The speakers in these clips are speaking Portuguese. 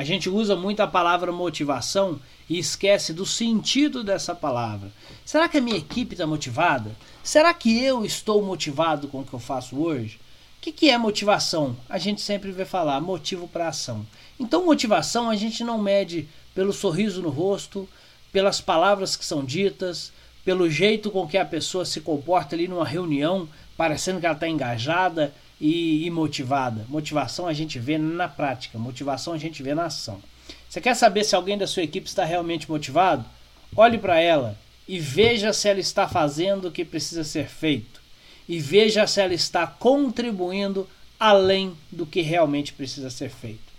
A gente usa muito a palavra motivação e esquece do sentido dessa palavra. Será que a minha equipe está motivada? Será que eu estou motivado com o que eu faço hoje? O que, que é motivação? A gente sempre vê falar motivo para ação. Então, motivação a gente não mede pelo sorriso no rosto, pelas palavras que são ditas, pelo jeito com que a pessoa se comporta ali numa reunião, parecendo que ela está engajada e, e, motivada. Motivação a gente vê na prática, motivação a gente vê na ação. Você quer saber se alguém da sua equipe está realmente motivado? Olhe para ela e veja se ela está fazendo o que precisa ser feito e veja se ela está contribuindo além do que realmente precisa ser feito.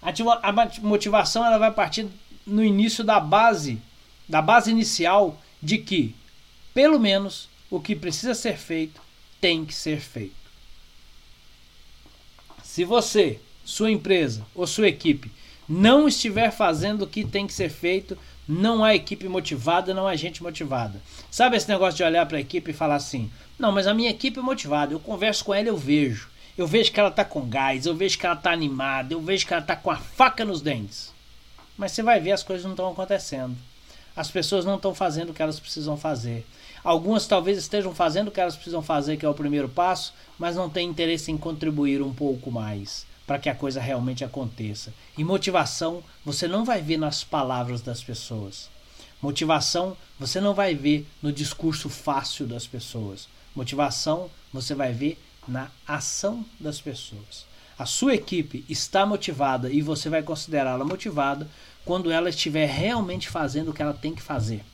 A motivação ela vai partir no início da base, da base inicial de que, pelo menos, o que precisa ser feito tem que ser feito. Se você, sua empresa ou sua equipe não estiver fazendo o que tem que ser feito, não há equipe motivada, não há gente motivada. Sabe esse negócio de olhar para a equipe e falar assim: não, mas a minha equipe é motivada, eu converso com ela eu vejo. Eu vejo que ela está com gás, eu vejo que ela está animada, eu vejo que ela está com a faca nos dentes. Mas você vai ver, as coisas não estão acontecendo. As pessoas não estão fazendo o que elas precisam fazer. Algumas talvez estejam fazendo o que elas precisam fazer, que é o primeiro passo, mas não têm interesse em contribuir um pouco mais para que a coisa realmente aconteça. E motivação você não vai ver nas palavras das pessoas. Motivação você não vai ver no discurso fácil das pessoas. Motivação você vai ver na ação das pessoas. A sua equipe está motivada e você vai considerá-la motivada quando ela estiver realmente fazendo o que ela tem que fazer.